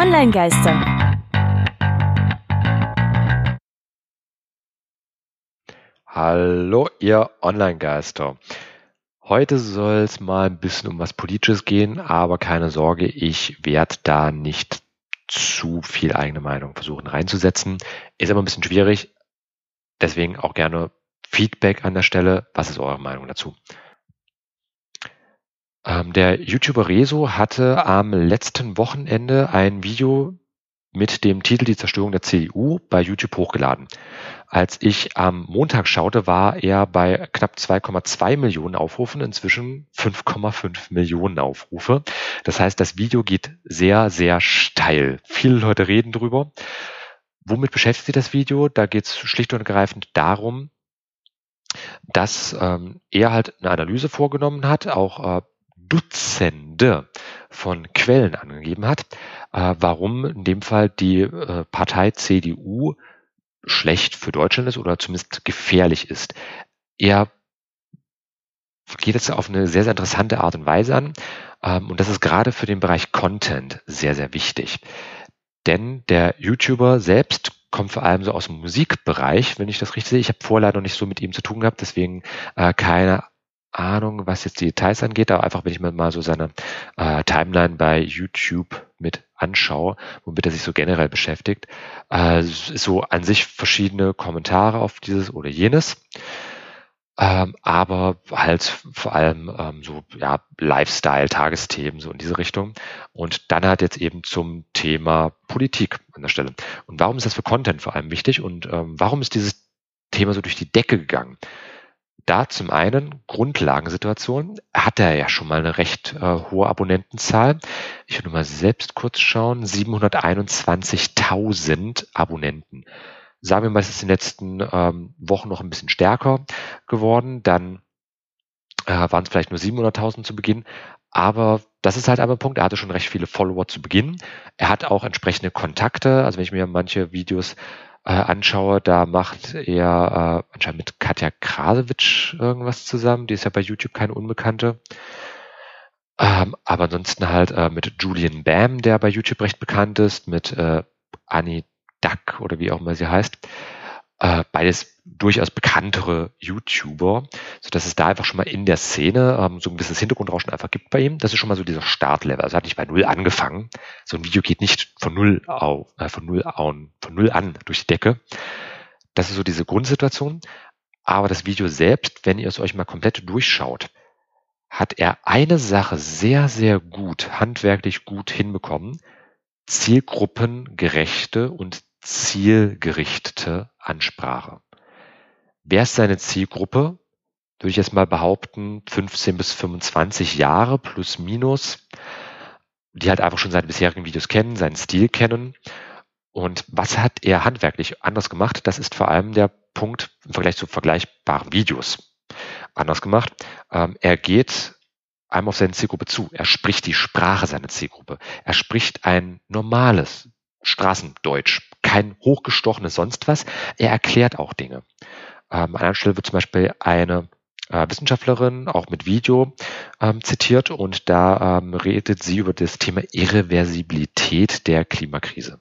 Online-Geister. Hallo, ihr Online-Geister. Heute soll es mal ein bisschen um was Politisches gehen, aber keine Sorge, ich werde da nicht zu viel eigene Meinung versuchen reinzusetzen. Ist aber ein bisschen schwierig, deswegen auch gerne Feedback an der Stelle. Was ist eure Meinung dazu? Ähm, der YouTuber Rezo hatte am letzten Wochenende ein Video mit dem Titel Die Zerstörung der CDU bei YouTube hochgeladen. Als ich am Montag schaute, war er bei knapp 2,2 Millionen Aufrufen, inzwischen 5,5 Millionen Aufrufe. Das heißt, das Video geht sehr, sehr steil. Viele Leute reden drüber. Womit beschäftigt sich das Video? Da geht es schlicht und ergreifend darum, dass ähm, er halt eine Analyse vorgenommen hat, auch äh, Dutzende von Quellen angegeben hat, äh, warum in dem Fall die äh, Partei CDU schlecht für Deutschland ist oder zumindest gefährlich ist. Er geht jetzt auf eine sehr, sehr interessante Art und Weise an. Ähm, und das ist gerade für den Bereich Content sehr, sehr wichtig. Denn der YouTuber selbst kommt vor allem so aus dem Musikbereich, wenn ich das richtig sehe. Ich habe vorher leider noch nicht so mit ihm zu tun gehabt, deswegen äh, keine Ahnung, was jetzt die Details angeht, aber einfach, wenn ich mir mal so seine äh, Timeline bei YouTube mit anschaue, womit er sich so generell beschäftigt, äh, so an sich verschiedene Kommentare auf dieses oder jenes, ähm, aber halt vor allem ähm, so ja Lifestyle, Tagesthemen so in diese Richtung und dann halt jetzt eben zum Thema Politik an der Stelle. Und warum ist das für Content vor allem wichtig und ähm, warum ist dieses Thema so durch die Decke gegangen? Da zum einen Grundlagensituation hat er ja schon mal eine recht äh, hohe Abonnentenzahl. Ich würde mal selbst kurz schauen, 721.000 Abonnenten. Sagen wir mal, es ist in den letzten ähm, Wochen noch ein bisschen stärker geworden, dann äh, waren es vielleicht nur 700.000 zu Beginn, aber das ist halt einmal ein Punkt. Er hatte schon recht viele Follower zu Beginn. Er hat auch entsprechende Kontakte. Also wenn ich mir manche Videos äh, anschaue, da macht er äh, anscheinend mit Katja Krasewitsch irgendwas zusammen. Die ist ja bei YouTube keine Unbekannte. Ähm, aber ansonsten halt äh, mit Julian Bam, der bei YouTube recht bekannt ist, mit äh, Annie Duck oder wie auch immer sie heißt. Äh, beides durchaus bekanntere YouTuber, dass es da einfach schon mal in der Szene ähm, so ein bisschen Hintergrundrauschen einfach gibt bei ihm. Das ist schon mal so dieser Startlevel. Also er hat nicht bei Null angefangen. So ein Video geht nicht von Null auf, äh, von Null an, von Null an durch die Decke. Das ist so diese Grundsituation. Aber das Video selbst, wenn ihr es euch mal komplett durchschaut, hat er eine Sache sehr, sehr gut, handwerklich gut hinbekommen. Zielgruppengerechte und zielgerichtete Ansprache. Wer ist seine Zielgruppe? Würde ich jetzt mal behaupten, 15 bis 25 Jahre plus minus, die halt einfach schon seine bisherigen Videos kennen, seinen Stil kennen. Und was hat er handwerklich anders gemacht? Das ist vor allem der Punkt im Vergleich zu vergleichbaren Videos. Anders gemacht. Ähm, er geht einmal auf seine Zielgruppe zu. Er spricht die Sprache seiner Zielgruppe. Er spricht ein normales Straßendeutsch kein hochgestochenes sonst was. Er erklärt auch Dinge. Ähm, an einer Stelle wird zum Beispiel eine äh, Wissenschaftlerin auch mit Video ähm, zitiert und da ähm, redet sie über das Thema Irreversibilität der Klimakrise.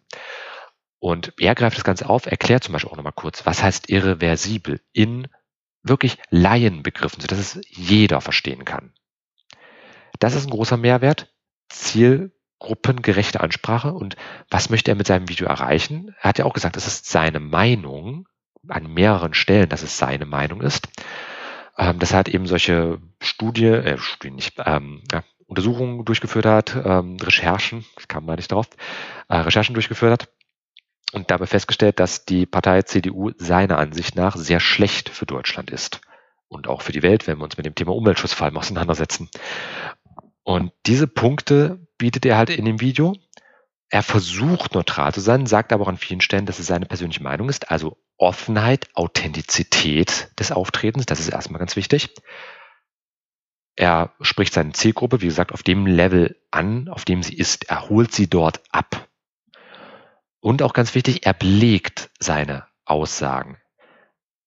Und er greift das Ganze auf, erklärt zum Beispiel auch nochmal kurz, was heißt irreversibel in wirklich Laienbegriffen, sodass es jeder verstehen kann. Das ist ein großer Mehrwert. Ziel gruppengerechte Ansprache. Und was möchte er mit seinem Video erreichen? Er hat ja auch gesagt, es ist seine Meinung an mehreren Stellen, dass es seine Meinung ist. Ähm, dass er halt eben solche Studie, äh, Studien nicht, ähm, ja, Untersuchungen durchgeführt hat, ähm, Recherchen, ich kam mal nicht drauf, äh, Recherchen durchgeführt hat und dabei festgestellt, dass die Partei CDU seiner Ansicht nach sehr schlecht für Deutschland ist und auch für die Welt, wenn wir uns mit dem Thema Umweltschutz vor allem auseinandersetzen. Und diese Punkte bietet er halt in dem Video. Er versucht neutral zu sein, sagt aber auch an vielen Stellen, dass es seine persönliche Meinung ist. Also Offenheit, Authentizität des Auftretens, das ist erstmal ganz wichtig. Er spricht seine Zielgruppe, wie gesagt, auf dem Level an, auf dem sie ist. Er holt sie dort ab. Und auch ganz wichtig, er belegt seine Aussagen.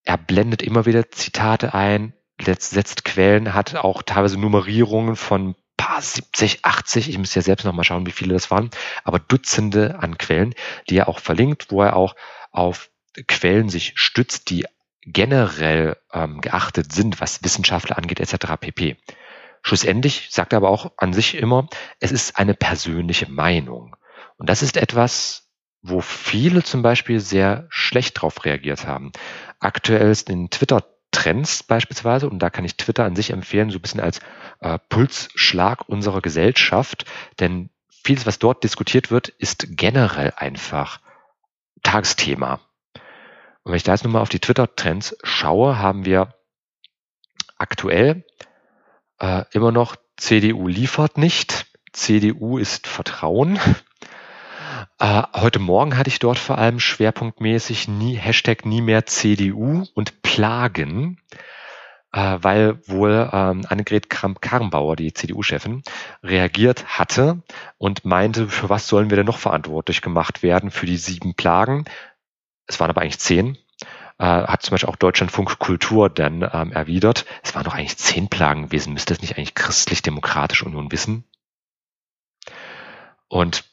Er blendet immer wieder Zitate ein, setzt Quellen, hat auch teilweise Nummerierungen von 70, 80, ich muss ja selbst noch mal schauen, wie viele das waren, aber Dutzende an Quellen, die er auch verlinkt, wo er auch auf Quellen sich stützt, die generell ähm, geachtet sind, was Wissenschaftler angeht, etc. pp. Schlussendlich sagt er aber auch an sich immer, es ist eine persönliche Meinung. Und das ist etwas, wo viele zum Beispiel sehr schlecht drauf reagiert haben. Aktuell ist in Twitter Trends beispielsweise, und da kann ich Twitter an sich empfehlen, so ein bisschen als äh, Pulsschlag unserer Gesellschaft, denn vieles, was dort diskutiert wird, ist generell einfach Tagesthema. Und wenn ich da jetzt nochmal auf die Twitter-Trends schaue, haben wir aktuell äh, immer noch CDU liefert nicht, CDU ist Vertrauen. Äh, heute Morgen hatte ich dort vor allem schwerpunktmäßig nie, Hashtag nie mehr CDU und Plagen, äh, weil wohl ähm, Annegret Kramp-Karrenbauer, die CDU-Chefin, reagiert hatte und meinte, für was sollen wir denn noch verantwortlich gemacht werden für die sieben Plagen? Es waren aber eigentlich zehn. Äh, hat zum Beispiel auch Deutschlandfunk Kultur dann ähm, erwidert. Es waren doch eigentlich zehn Plagen gewesen. Müsste das nicht eigentlich christlich-demokratische Union wissen? Und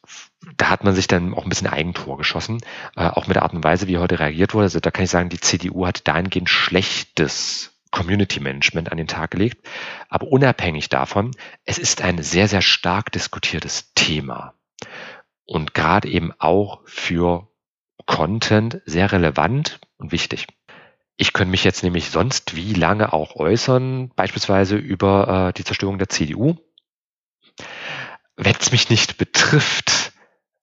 da hat man sich dann auch ein bisschen Eigentor geschossen, äh, auch mit der Art und Weise, wie heute reagiert wurde. Also da kann ich sagen, die CDU hat dahingehend schlechtes Community Management an den Tag gelegt. Aber unabhängig davon, es ist ein sehr, sehr stark diskutiertes Thema. Und gerade eben auch für Content sehr relevant und wichtig. Ich könnte mich jetzt nämlich sonst wie lange auch äußern, beispielsweise über äh, die Zerstörung der CDU. Wenn es mich nicht betrifft,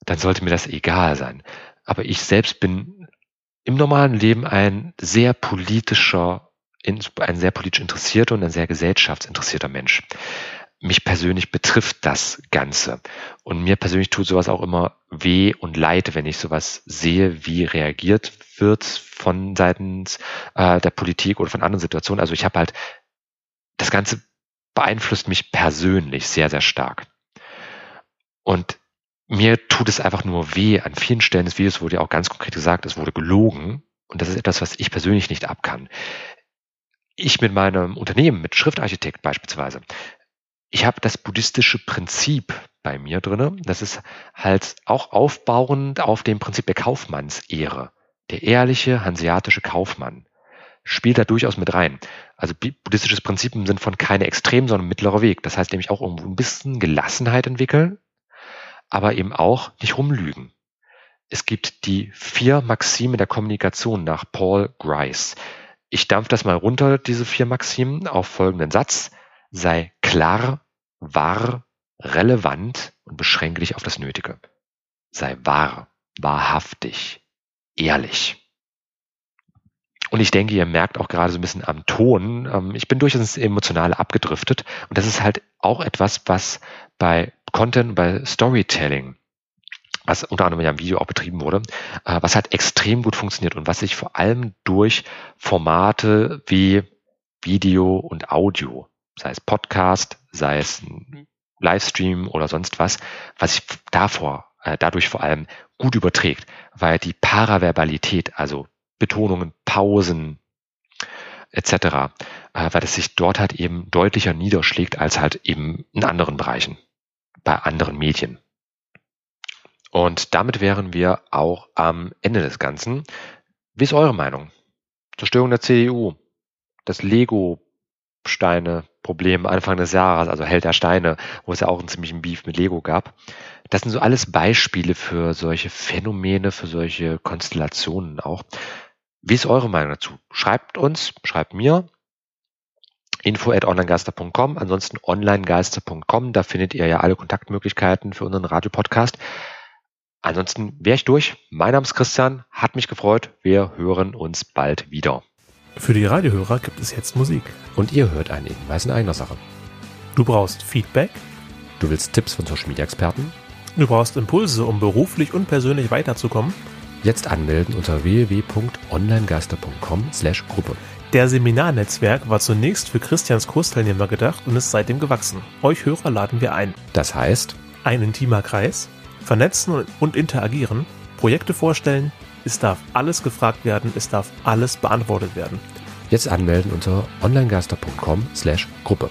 dann sollte mir das egal sein. Aber ich selbst bin im normalen Leben ein sehr politischer, ein sehr politisch interessierter und ein sehr gesellschaftsinteressierter Mensch. Mich persönlich betrifft das Ganze. Und mir persönlich tut sowas auch immer weh und leid, wenn ich sowas sehe, wie reagiert wird von seitens äh, der Politik oder von anderen Situationen. Also ich habe halt, das Ganze beeinflusst mich persönlich sehr, sehr stark. Und mir tut es einfach nur weh. An vielen Stellen des Videos wurde ja auch ganz konkret gesagt, es wurde gelogen. Und das ist etwas, was ich persönlich nicht abkann. Ich mit meinem Unternehmen, mit Schriftarchitekt beispielsweise, ich habe das buddhistische Prinzip bei mir drinne. Das ist halt auch aufbauend auf dem Prinzip der Kaufmannsehre. Der ehrliche hanseatische Kaufmann spielt da durchaus mit rein. Also buddhistisches Prinzip im Sinn von keine Extrem, sondern mittlerer Weg. Das heißt nämlich auch irgendwo ein bisschen Gelassenheit entwickeln, aber eben auch nicht rumlügen. Es gibt die vier Maxime der Kommunikation nach Paul Grice. Ich dampfe das mal runter, diese vier Maximen, auf folgenden Satz. Sei klar, wahr, relevant und beschränke dich auf das Nötige. Sei wahr, wahrhaftig, ehrlich. Und ich denke, ihr merkt auch gerade so ein bisschen am Ton, ähm, ich bin durchaus emotional abgedriftet. Und das ist halt auch etwas, was bei Content, bei Storytelling, was unter anderem ja im Video auch betrieben wurde, äh, was halt extrem gut funktioniert und was sich vor allem durch Formate wie Video und Audio, sei es Podcast, sei es ein Livestream oder sonst was, was sich davor, äh, dadurch vor allem gut überträgt, weil die Paraverbalität, also Betonungen, Pausen etc., äh, weil es sich dort halt eben deutlicher niederschlägt als halt eben in anderen Bereichen, bei anderen Medien. Und damit wären wir auch am Ende des Ganzen. Wie ist eure Meinung? Zerstörung der CDU, das Lego-Steine-Problem Anfang des Jahres, also Held der Steine, wo es ja auch einen ziemlichen Beef mit Lego gab. Das sind so alles Beispiele für solche Phänomene, für solche Konstellationen auch. Wie ist eure Meinung dazu? Schreibt uns, schreibt mir info at onlinegeister.com, ansonsten onlinegeister.com, da findet ihr ja alle Kontaktmöglichkeiten für unseren Radiopodcast. Ansonsten wäre ich durch. Mein Name ist Christian, hat mich gefreut. Wir hören uns bald wieder. Für die Radiohörer gibt es jetzt Musik. Und ihr hört einen Hinweis in eigener Sache. Du brauchst Feedback. Du willst Tipps von Social Media Experten. Du brauchst Impulse, um beruflich und persönlich weiterzukommen. Jetzt anmelden unter www.onlinegeister.com/gruppe. Der Seminarnetzwerk war zunächst für Christians Kursteilnehmer gedacht und ist seitdem gewachsen. Euch Hörer laden wir ein. Das heißt, ein intimer Kreis, vernetzen und interagieren, Projekte vorstellen, es darf alles gefragt werden, es darf alles beantwortet werden. Jetzt anmelden unter onlinegeister.com/gruppe.